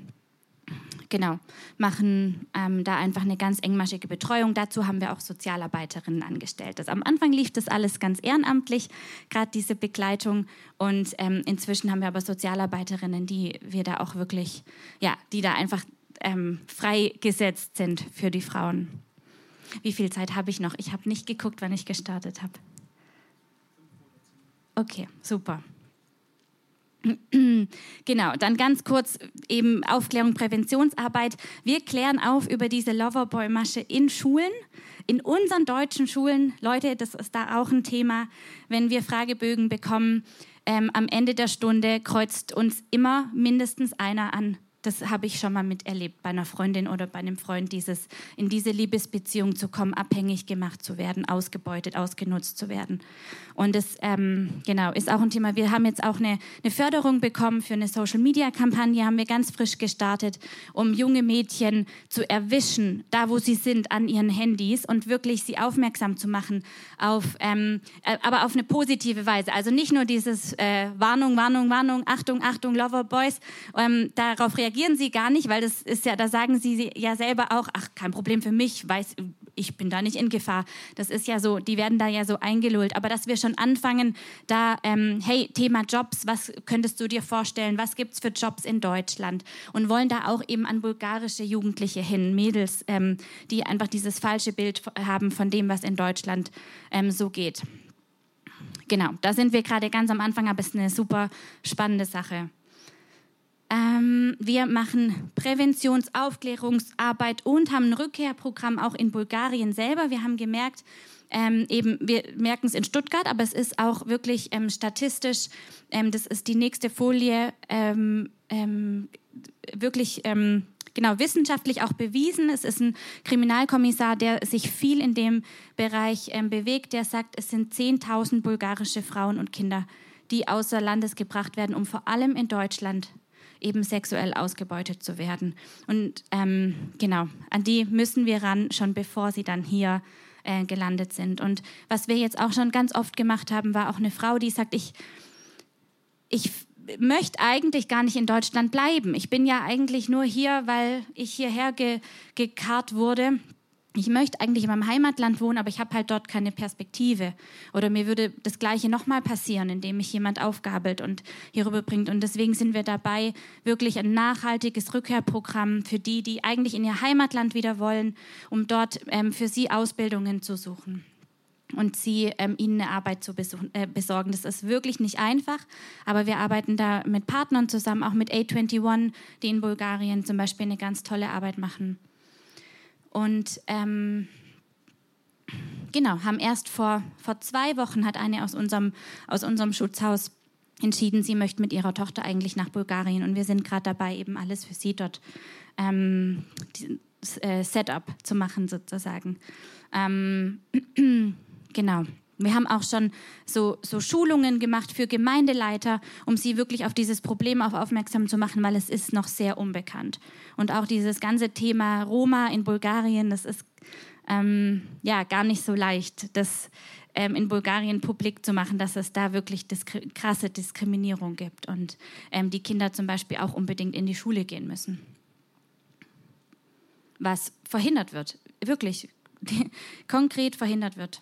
genau, machen ähm, da einfach eine ganz engmaschige Betreuung. Dazu haben wir auch Sozialarbeiterinnen angestellt. Das, am Anfang lief das alles ganz ehrenamtlich, gerade diese Begleitung. Und ähm, inzwischen haben wir aber Sozialarbeiterinnen, die wir da auch wirklich, ja, die da einfach ähm, freigesetzt sind für die Frauen. Wie viel Zeit habe ich noch? Ich habe nicht geguckt, wann ich gestartet habe. Okay, super. Genau, dann ganz kurz eben Aufklärung, Präventionsarbeit. Wir klären auf über diese Loverboy-Masche in Schulen, in unseren deutschen Schulen. Leute, das ist da auch ein Thema. Wenn wir Fragebögen bekommen, ähm, am Ende der Stunde kreuzt uns immer mindestens einer an das habe ich schon mal miterlebt bei einer Freundin oder bei einem Freund, dieses in diese Liebesbeziehung zu kommen, abhängig gemacht zu werden, ausgebeutet, ausgenutzt zu werden. Und das ähm, genau ist auch ein Thema. Wir haben jetzt auch eine, eine Förderung bekommen für eine Social Media Kampagne, haben wir ganz frisch gestartet, um junge Mädchen zu erwischen, da wo sie sind, an ihren Handys und wirklich sie aufmerksam zu machen auf, ähm, äh, aber auf eine positive Weise. Also nicht nur dieses äh, Warnung, Warnung, Warnung, Achtung, Achtung, Lover Boys. Ähm, darauf reagieren reagieren sie gar nicht, weil das ist ja, da sagen sie ja selber auch, ach, kein Problem für mich, weiß, ich bin da nicht in Gefahr. Das ist ja so, die werden da ja so eingelullt. Aber dass wir schon anfangen, da, ähm, hey, Thema Jobs, was könntest du dir vorstellen? Was gibt es für Jobs in Deutschland? Und wollen da auch eben an bulgarische Jugendliche hin, Mädels, ähm, die einfach dieses falsche Bild haben von dem, was in Deutschland ähm, so geht. Genau, da sind wir gerade ganz am Anfang, aber es ist eine super spannende Sache. Ähm, wir machen Präventionsaufklärungsarbeit und haben ein Rückkehrprogramm auch in Bulgarien selber. Wir haben gemerkt, ähm, eben, wir merken es in Stuttgart, aber es ist auch wirklich ähm, statistisch, ähm, das ist die nächste Folie, ähm, ähm, wirklich genau wissenschaftlich auch bewiesen. Es ist ein Kriminalkommissar, der sich viel in dem Bereich bewegt, der sagt, es sind 10.000 bulgarische Frauen und Kinder, die außer Landes gebracht werden, um vor allem in Deutschland eben sexuell ausgebeutet zu werden. Und ähm, genau, an die müssen wir ran, schon bevor sie dann hier äh, gelandet sind. Und was wir jetzt auch schon ganz oft gemacht haben, war auch eine Frau, die sagt, ich, ich möchte eigentlich gar nicht in Deutschland bleiben. Ich bin ja eigentlich nur hier, weil ich hierher ge gekarrt wurde ich möchte eigentlich in meinem Heimatland wohnen, aber ich habe halt dort keine Perspektive. Oder mir würde das Gleiche nochmal passieren, indem mich jemand aufgabelt und hierüber bringt. Und deswegen sind wir dabei, wirklich ein nachhaltiges Rückkehrprogramm für die, die eigentlich in ihr Heimatland wieder wollen, um dort ähm, für sie Ausbildungen zu suchen und sie ähm, ihnen eine Arbeit zu äh, besorgen. Das ist wirklich nicht einfach, aber wir arbeiten da mit Partnern zusammen, auch mit A21, die in Bulgarien zum Beispiel eine ganz tolle Arbeit machen. Und ähm, genau, haben erst vor, vor zwei Wochen hat eine aus unserem, aus unserem Schutzhaus entschieden, sie möchte mit ihrer Tochter eigentlich nach Bulgarien. Und wir sind gerade dabei, eben alles für sie dort ähm, die, äh, Setup zu machen, sozusagen. Ähm, genau. Wir haben auch schon so, so Schulungen gemacht für Gemeindeleiter, um sie wirklich auf dieses Problem auch aufmerksam zu machen, weil es ist noch sehr unbekannt. Und auch dieses ganze Thema Roma in Bulgarien, das ist ähm, ja gar nicht so leicht, das ähm, in Bulgarien publik zu machen, dass es da wirklich diskri krasse Diskriminierung gibt und ähm, die Kinder zum Beispiel auch unbedingt in die Schule gehen müssen. Was verhindert wird, wirklich konkret verhindert wird.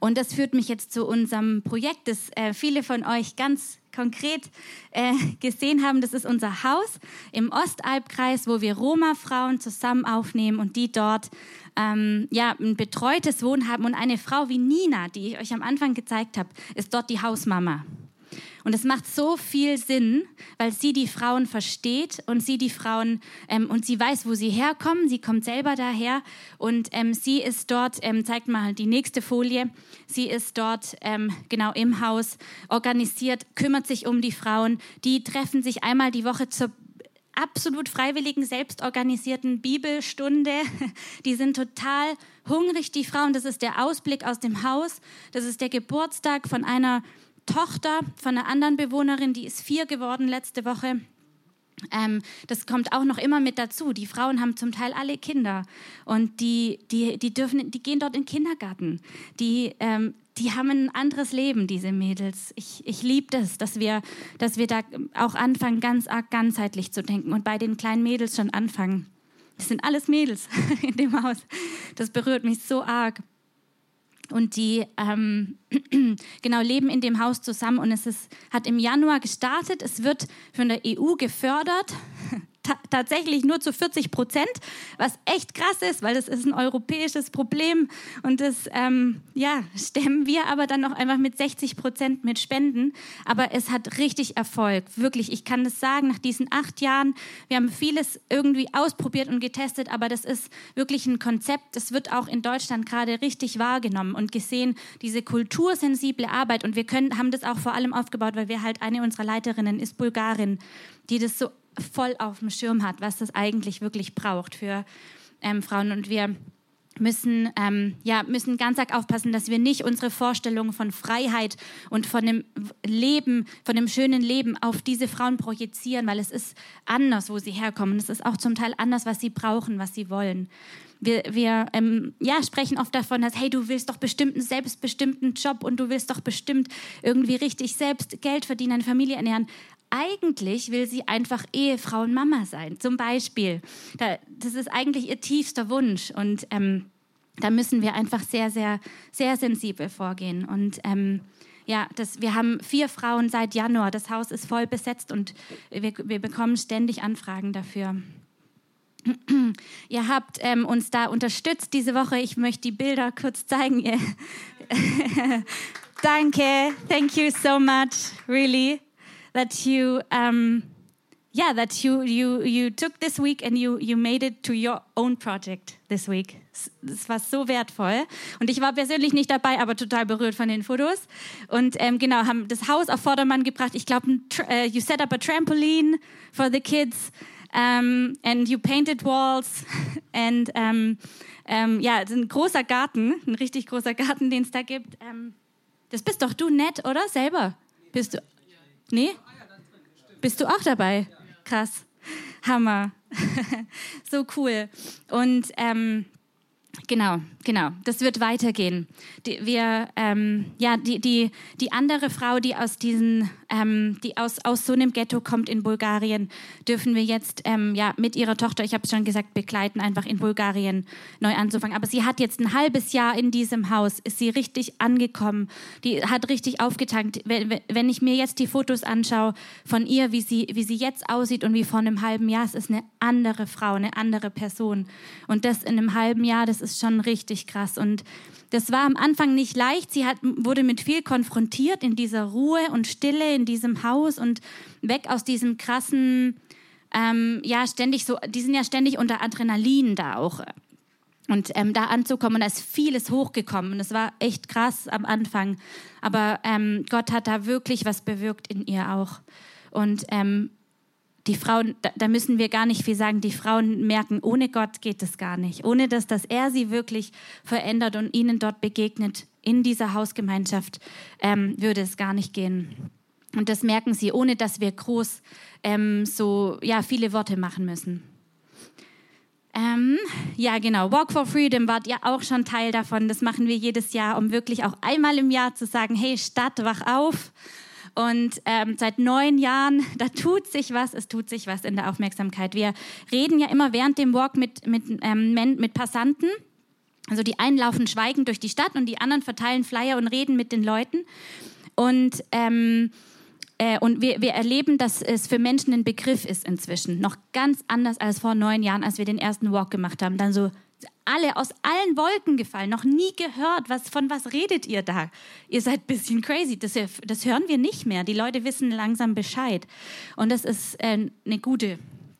Und das führt mich jetzt zu unserem Projekt, das äh, viele von euch ganz konkret äh, gesehen haben. Das ist unser Haus im Ostalbkreis, wo wir Roma-Frauen zusammen aufnehmen und die dort ähm, ja, ein betreutes Wohnen haben. Und eine Frau wie Nina, die ich euch am Anfang gezeigt habe, ist dort die Hausmama. Und es macht so viel Sinn, weil sie die Frauen versteht und sie die Frauen ähm, und sie weiß, wo sie herkommen. Sie kommt selber daher und ähm, sie ist dort, ähm, zeigt mal die nächste Folie. Sie ist dort ähm, genau im Haus organisiert, kümmert sich um die Frauen. Die treffen sich einmal die Woche zur absolut freiwilligen, selbstorganisierten Bibelstunde. Die sind total hungrig, die Frauen. Das ist der Ausblick aus dem Haus. Das ist der Geburtstag von einer Tochter von einer anderen Bewohnerin, die ist vier geworden letzte Woche. Ähm, das kommt auch noch immer mit dazu. Die Frauen haben zum Teil alle Kinder und die, die, die, dürfen, die gehen dort in den Kindergarten. Die, ähm, die haben ein anderes Leben, diese Mädels. Ich, ich liebe das, dass wir, dass wir da auch anfangen, ganz arg ganzheitlich zu denken und bei den kleinen Mädels schon anfangen. Das sind alles Mädels in dem Haus. Das berührt mich so arg und die ähm, genau leben in dem Haus zusammen und es ist, hat im Januar gestartet. Es wird von der EU gefördert tatsächlich nur zu 40 Prozent, was echt krass ist, weil das ist ein europäisches Problem und das ähm, ja, stemmen wir aber dann noch einfach mit 60 Prozent mit Spenden. Aber es hat richtig Erfolg, wirklich. Ich kann das sagen, nach diesen acht Jahren, wir haben vieles irgendwie ausprobiert und getestet, aber das ist wirklich ein Konzept, das wird auch in Deutschland gerade richtig wahrgenommen und gesehen, diese kultursensible Arbeit und wir können, haben das auch vor allem aufgebaut, weil wir halt eine unserer Leiterinnen ist Bulgarin, die das so voll auf dem Schirm hat, was das eigentlich wirklich braucht für ähm, Frauen. Und wir müssen, ähm, ja, müssen ganz arg aufpassen, dass wir nicht unsere Vorstellungen von Freiheit und von dem Leben, von dem schönen Leben auf diese Frauen projizieren, weil es ist anders, wo sie herkommen. Es ist auch zum Teil anders, was sie brauchen, was sie wollen. Wir, wir ähm, ja, sprechen oft davon, dass, hey, du willst doch bestimmt einen selbstbestimmten Job und du willst doch bestimmt irgendwie richtig selbst Geld verdienen, eine Familie ernähren eigentlich will sie einfach Ehefrau und Mama sein, zum Beispiel. das ist eigentlich ihr tiefster Wunsch und ähm, da müssen wir einfach sehr, sehr, sehr sensibel vorgehen. Und ähm, ja, das, wir haben vier Frauen seit Januar. Das Haus ist voll besetzt und wir, wir bekommen ständig Anfragen dafür. Ihr habt ähm, uns da unterstützt diese Woche. Ich möchte die Bilder kurz zeigen. Danke. Thank you so much. Really that you um, yeah that you you you took this week and you you made it to your own project this week. Das war so wertvoll und ich war persönlich nicht dabei, aber total berührt von den Fotos und ähm, genau haben das Haus auf Vordermann gebracht. Ich glaube, uh, you set up a trampoline for the kids um, and you painted walls and um, um, ja, ein großer Garten, ein richtig großer Garten, den es da gibt. das bist doch du nett, oder selber? Bist du? Nee? Bist du auch dabei? Krass. Hammer. so cool. Und ähm, Genau, genau. Das wird weitergehen. Die, wir, ähm, ja, die, die, die andere Frau, die aus diesen, ähm, die aus, aus so einem Ghetto kommt in Bulgarien, dürfen wir jetzt ähm, ja mit ihrer Tochter, ich habe es schon gesagt, begleiten, einfach in Bulgarien neu anzufangen. Aber sie hat jetzt ein halbes Jahr in diesem Haus, ist sie richtig angekommen, die hat richtig aufgetankt. Wenn, wenn ich mir jetzt die Fotos anschaue von ihr, wie sie, wie sie jetzt aussieht und wie vor einem halben Jahr, es ist eine andere Frau, eine andere Person. Und das in einem halben Jahr, das ist schon richtig krass. Und das war am Anfang nicht leicht. Sie hat, wurde mit viel konfrontiert in dieser Ruhe und Stille in diesem Haus und weg aus diesem krassen, ähm, ja, ständig so, die sind ja ständig unter Adrenalin da auch. Und ähm, da anzukommen, da ist vieles hochgekommen. Und es war echt krass am Anfang. Aber ähm, Gott hat da wirklich was bewirkt in ihr auch. Und ähm, die Frauen, da, da, müssen wir gar nicht viel sagen, die Frauen merken, ohne Gott geht es gar nicht. Ohne dass, dass er sie wirklich verändert und ihnen dort begegnet, in dieser Hausgemeinschaft, ähm, würde es gar nicht gehen. Und das merken sie, ohne dass wir groß ähm, so ja, viele Worte machen müssen. Ähm, ja, genau. Walk for Freedom wart ihr auch schon Teil davon. Das machen wir jedes Jahr, um wirklich auch einmal im Jahr zu sagen, hey Stadt, wach auf und ähm, seit neun Jahren, da tut sich was, es tut sich was in der Aufmerksamkeit. Wir reden ja immer während dem Walk mit, mit, ähm, mit Passanten. Also die einen laufen schweigend durch die Stadt und die anderen verteilen Flyer und reden mit den Leuten. Und, ähm, äh, und wir, wir erleben, dass es für Menschen ein Begriff ist inzwischen. Noch ganz anders als vor neun Jahren, als wir den ersten Walk gemacht haben. Dann so alle aus allen Wolken gefallen, noch nie gehört. Was, von was redet ihr da? Ihr seid ein bisschen crazy. Das, das hören wir nicht mehr. Die Leute wissen langsam Bescheid. Und das ist äh, eine gute,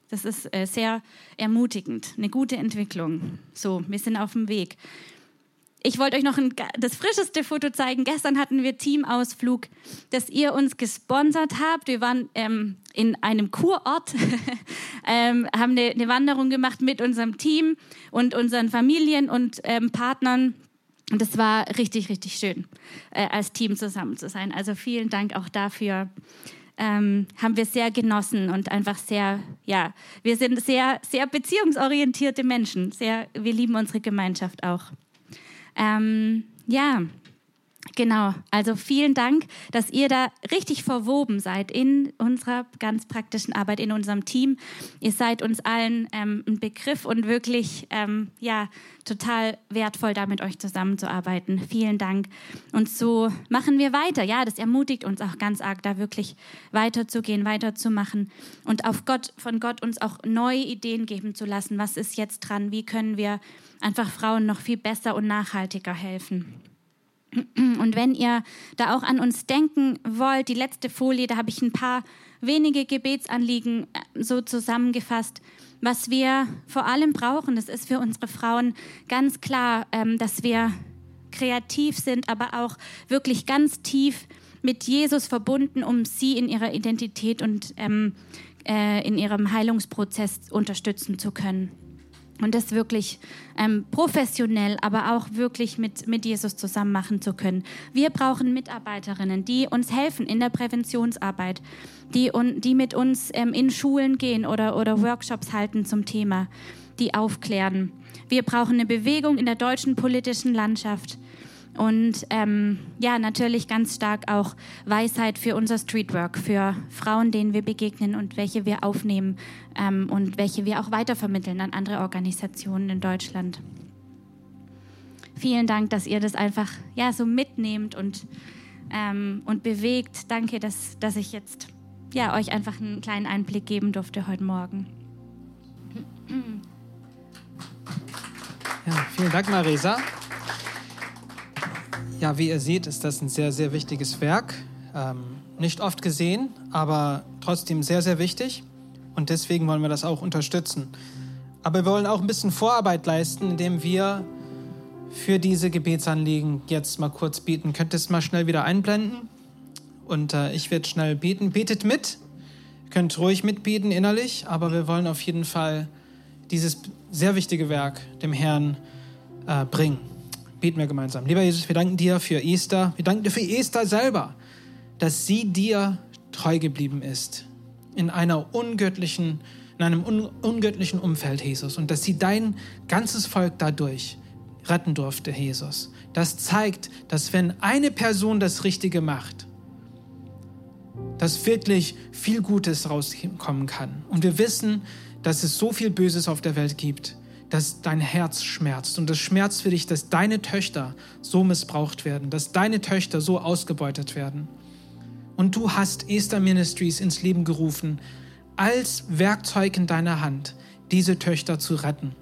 das ist äh, sehr ermutigend, eine gute Entwicklung. So, wir sind auf dem Weg. Ich wollte euch noch ein, das frischeste Foto zeigen. Gestern hatten wir Teamausflug, das ihr uns gesponsert habt. Wir waren ähm, in einem Kurort, ähm, haben eine, eine, Wanderung gemacht mit unserem Team und unseren Familien und ähm, Partnern. Und es war richtig, richtig schön, äh, als Team zusammen zu sein. Also vielen Dank auch dafür. Ähm, haben wir sehr genossen und einfach sehr, ja, wir sind sehr, sehr beziehungsorientierte Menschen. Sehr, wir lieben unsere Gemeinschaft auch. Ähm, ja, Genau, also vielen Dank, dass ihr da richtig verwoben seid in unserer ganz praktischen Arbeit, in unserem Team. Ihr seid uns allen ähm, ein Begriff und wirklich ähm, ja, total wertvoll, da mit euch zusammenzuarbeiten. Vielen Dank. Und so machen wir weiter. Ja, das ermutigt uns auch ganz arg, da wirklich weiterzugehen, weiterzumachen und auf Gott, von Gott uns auch neue Ideen geben zu lassen. Was ist jetzt dran? Wie können wir einfach Frauen noch viel besser und nachhaltiger helfen. Und wenn ihr da auch an uns denken wollt, die letzte Folie, da habe ich ein paar wenige Gebetsanliegen äh, so zusammengefasst. Was wir vor allem brauchen, das ist für unsere Frauen ganz klar, ähm, dass wir kreativ sind, aber auch wirklich ganz tief mit Jesus verbunden, um sie in ihrer Identität und ähm, äh, in ihrem Heilungsprozess unterstützen zu können. Und das wirklich ähm, professionell, aber auch wirklich mit, mit Jesus zusammen machen zu können. Wir brauchen Mitarbeiterinnen, die uns helfen in der Präventionsarbeit, die, un, die mit uns ähm, in Schulen gehen oder, oder Workshops halten zum Thema, die aufklären. Wir brauchen eine Bewegung in der deutschen politischen Landschaft und ähm, ja, natürlich ganz stark auch Weisheit für unser Streetwork, für Frauen, denen wir begegnen und welche wir aufnehmen ähm, und welche wir auch weitervermitteln an andere Organisationen in Deutschland. Vielen Dank, dass ihr das einfach ja, so mitnehmt und, ähm, und bewegt. Danke, dass, dass ich jetzt ja, euch einfach einen kleinen Einblick geben durfte heute Morgen. Ja, vielen Dank, Marisa. Ja, wie ihr seht, ist das ein sehr, sehr wichtiges Werk. Ähm, nicht oft gesehen, aber trotzdem sehr, sehr wichtig. Und deswegen wollen wir das auch unterstützen. Aber wir wollen auch ein bisschen Vorarbeit leisten, indem wir für diese Gebetsanliegen jetzt mal kurz beten. Könnt ihr es mal schnell wieder einblenden? Und äh, ich werde schnell beten. Betet mit. Ihr könnt ruhig mitbeten innerlich, aber wir wollen auf jeden Fall dieses sehr wichtige Werk dem Herrn äh, bringen. Beten wir gemeinsam. Lieber Jesus, wir danken dir für Esther. Wir danken dir für Esther selber, dass sie dir treu geblieben ist in einer ungöttlichen, in einem un ungöttlichen Umfeld, Jesus, und dass sie dein ganzes Volk dadurch retten durfte, Jesus. Das zeigt, dass wenn eine Person das Richtige macht, dass wirklich viel Gutes rauskommen kann. Und wir wissen, dass es so viel Böses auf der Welt gibt dass dein Herz schmerzt. Und es schmerzt für dich, dass deine Töchter so missbraucht werden, dass deine Töchter so ausgebeutet werden. Und du hast Esther Ministries ins Leben gerufen, als Werkzeug in deiner Hand, diese Töchter zu retten.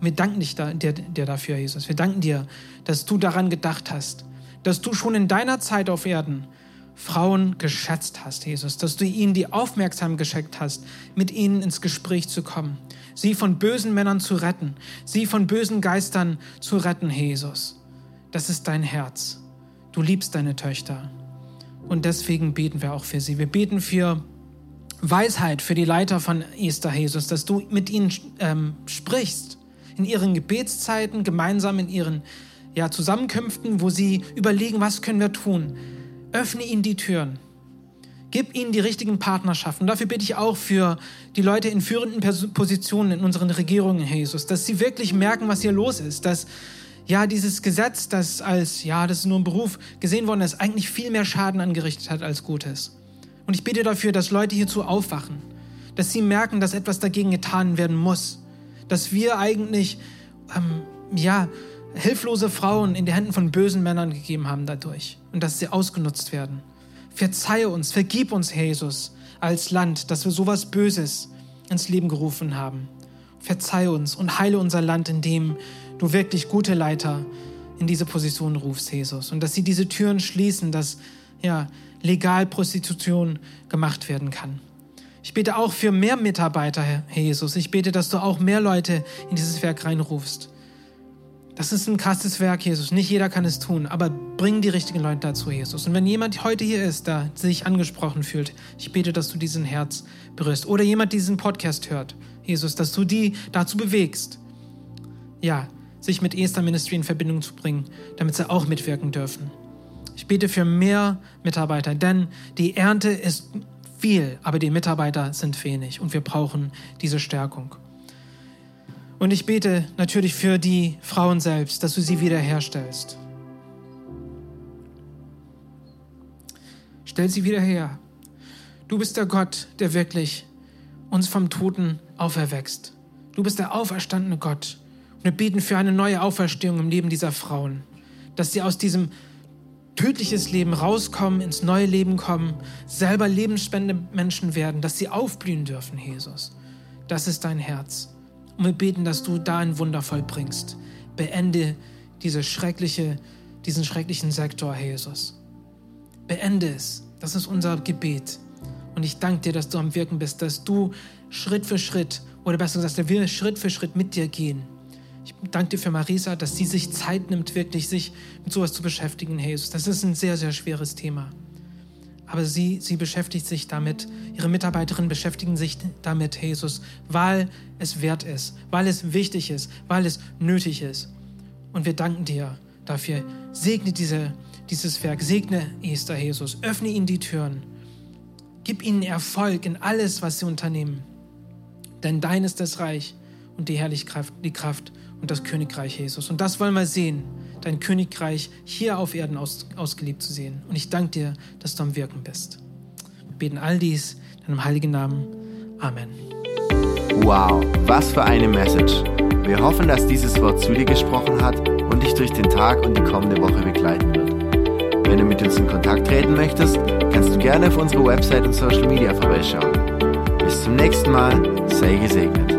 Wir danken dich da, dir, dir dafür, Jesus. Wir danken dir, dass du daran gedacht hast, dass du schon in deiner Zeit auf Erden Frauen geschätzt hast, Jesus, dass du ihnen die Aufmerksamkeit geschenkt hast, mit ihnen ins Gespräch zu kommen, sie von bösen Männern zu retten, sie von bösen Geistern zu retten, Jesus. Das ist dein Herz. Du liebst deine Töchter. Und deswegen beten wir auch für sie. Wir beten für Weisheit für die Leiter von Esther, Jesus, dass du mit ihnen ähm, sprichst, in ihren Gebetszeiten, gemeinsam in ihren ja, Zusammenkünften, wo sie überlegen, was können wir tun. Öffne ihnen die Türen. Gib ihnen die richtigen Partnerschaften. Dafür bitte ich auch für die Leute in führenden Positionen in unseren Regierungen, Jesus, dass sie wirklich merken, was hier los ist, dass ja, dieses Gesetz, das als, ja, das ist nur ein Beruf gesehen worden ist, eigentlich viel mehr Schaden angerichtet hat als Gutes. Und ich bitte dafür, dass Leute hierzu aufwachen, dass sie merken, dass etwas dagegen getan werden muss, dass wir eigentlich, ähm, ja, hilflose Frauen in die Händen von bösen Männern gegeben haben dadurch und dass sie ausgenutzt werden. Verzeihe uns, vergib uns, Jesus, als Land, dass wir sowas Böses ins Leben gerufen haben. Verzeih uns und heile unser Land, indem du wirklich gute Leiter in diese Position rufst, Jesus. Und dass sie diese Türen schließen, dass ja, legal Prostitution gemacht werden kann. Ich bete auch für mehr Mitarbeiter, Herr Jesus. Ich bete, dass du auch mehr Leute in dieses Werk reinrufst. Das ist ein krasses Werk, Jesus. Nicht jeder kann es tun, aber bring die richtigen Leute dazu, Jesus. Und wenn jemand heute hier ist, der sich angesprochen fühlt, ich bete, dass du diesen Herz berührst. Oder jemand diesen Podcast hört, Jesus, dass du die dazu bewegst, ja, sich mit Esther Ministry in Verbindung zu bringen, damit sie auch mitwirken dürfen. Ich bete für mehr Mitarbeiter, denn die Ernte ist viel, aber die Mitarbeiter sind wenig und wir brauchen diese Stärkung. Und ich bete natürlich für die Frauen selbst, dass du sie wiederherstellst. Stell sie wieder her. Du bist der Gott, der wirklich uns vom Toten auferwächst. Du bist der auferstandene Gott. Und wir beten für eine neue Auferstehung im Leben dieser Frauen, dass sie aus diesem tödliches Leben rauskommen, ins neue Leben kommen, selber lebensspendende Menschen werden, dass sie aufblühen dürfen, Jesus. Das ist dein Herz. Und wir beten, dass du da ein Wunder vollbringst. Beende diese schreckliche, diesen schrecklichen Sektor, Jesus. Beende es. Das ist unser Gebet. Und ich danke dir, dass du am Wirken bist, dass du Schritt für Schritt, oder besser gesagt, dass wir Schritt für Schritt mit dir gehen. Ich danke dir für Marisa, dass sie sich Zeit nimmt, wirklich sich mit sowas zu beschäftigen, Jesus. Das ist ein sehr, sehr schweres Thema. Aber sie, sie beschäftigt sich damit, ihre Mitarbeiterinnen beschäftigen sich damit, Jesus, weil es wert ist, weil es wichtig ist, weil es nötig ist. Und wir danken dir dafür. Segne diese, dieses Werk, segne Esther, Jesus, öffne ihnen die Türen, gib ihnen Erfolg in alles, was sie unternehmen. Denn dein ist das Reich und die Herrlichkeit, die Kraft und das Königreich Jesus. Und das wollen wir sehen dein Königreich hier auf Erden aus, ausgelebt zu sehen. Und ich danke dir, dass du am Wirken bist. Wir beten all dies in deinem heiligen Namen. Amen. Wow, was für eine Message. Wir hoffen, dass dieses Wort zu dir gesprochen hat und dich durch den Tag und die kommende Woche begleiten wird. Wenn du mit uns in Kontakt treten möchtest, kannst du gerne auf unsere Website und Social Media vorbeischauen. Bis zum nächsten Mal, sei gesegnet.